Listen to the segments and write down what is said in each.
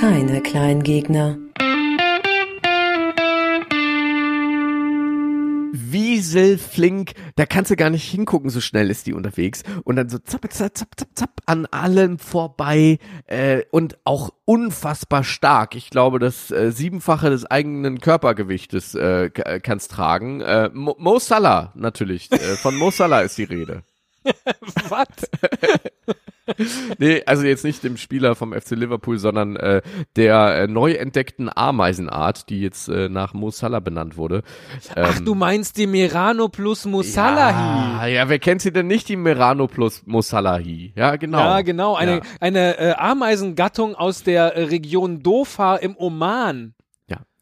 keine Kleingegner. Wieselflink, da kannst du gar nicht hingucken, so schnell ist die unterwegs. Und dann so zapp, zapp, zapp, zapp, zapp an allem vorbei äh, und auch unfassbar stark. Ich glaube, das äh, Siebenfache des eigenen Körpergewichtes äh, kannst tragen. Äh, Mo, Mo Salah natürlich, äh, von Mo Salah ist die Rede. Was? nee, also jetzt nicht dem Spieler vom FC Liverpool, sondern äh, der äh, neu entdeckten Ameisenart, die jetzt äh, nach Mo Salah benannt wurde. Ähm, Ach, du meinst die Merano plus Musalahi? Ja, ja, wer kennt sie denn nicht, die Merano plus Musalahi? Ja, genau. Ja, genau, eine, ja. eine äh, Ameisengattung aus der äh, Region Dofa im Oman.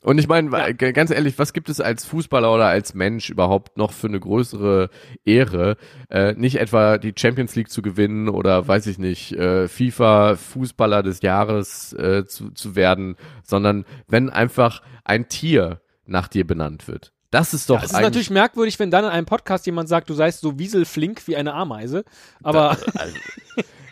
Und ich meine, ja. ganz ehrlich, was gibt es als Fußballer oder als Mensch überhaupt noch für eine größere Ehre, äh, nicht etwa die Champions League zu gewinnen oder weiß ich nicht, äh, FIFA Fußballer des Jahres äh, zu, zu werden, sondern wenn einfach ein Tier nach dir benannt wird. Das ist doch. Ja, es ist natürlich merkwürdig, wenn dann in einem Podcast jemand sagt, du seist so wieselflink wie eine Ameise. Aber. Da, also,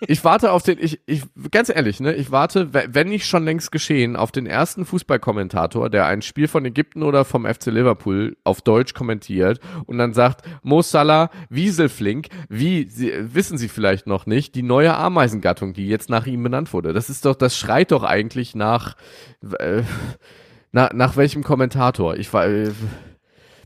ich warte auf den, ich, ich, ganz ehrlich, ne, ich warte, wenn nicht schon längst geschehen, auf den ersten Fußballkommentator, der ein Spiel von Ägypten oder vom FC Liverpool auf Deutsch kommentiert und dann sagt, Mo Salah, Wieselflink, wie, Sie, wissen Sie vielleicht noch nicht, die neue Ameisengattung, die jetzt nach ihm benannt wurde. Das ist doch, das schreit doch eigentlich nach, äh, nach, nach welchem Kommentator? Ich war, äh,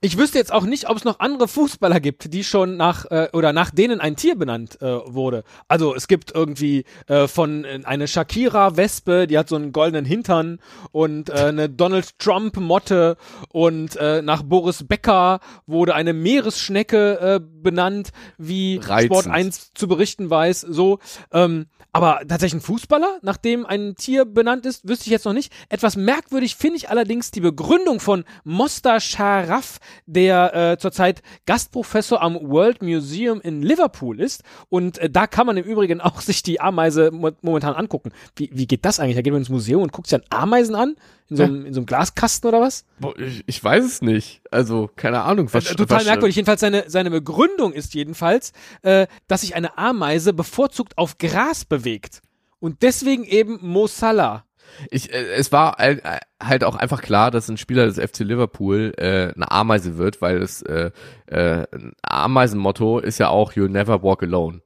ich wüsste jetzt auch nicht, ob es noch andere Fußballer gibt, die schon nach äh, oder nach denen ein Tier benannt äh, wurde. Also es gibt irgendwie äh, von äh, eine Shakira Wespe, die hat so einen goldenen Hintern und äh, eine Donald Trump Motte und äh, nach Boris Becker wurde eine Meeresschnecke äh, benannt, wie Reizend. Sport 1 zu berichten weiß. So, ähm, aber tatsächlich ein Fußballer, nach dem ein Tier benannt ist, wüsste ich jetzt noch nicht. Etwas merkwürdig finde ich allerdings die Begründung von Mosta Sharaf, der äh, zurzeit Gastprofessor am World Museum in Liverpool ist. Und äh, da kann man im Übrigen auch sich die Ameise momentan angucken. Wie, wie geht das eigentlich? Da geht man ins Museum und guckt sich dann Ameisen an? In so, einem, in so einem Glaskasten oder was? Ich, ich weiß es nicht. Also, keine Ahnung. Was, äh, total was, merkwürdig. Jedenfalls seine, seine Begründung ist jedenfalls, äh, dass sich eine Ameise bevorzugt auf Gras bewegt. Und deswegen eben Mo Salah. Ich, äh, es war halt, halt auch einfach klar, dass ein Spieler des FC Liverpool äh, eine Ameise wird, weil das äh, äh, Ameisenmotto ist ja auch You'll never walk alone.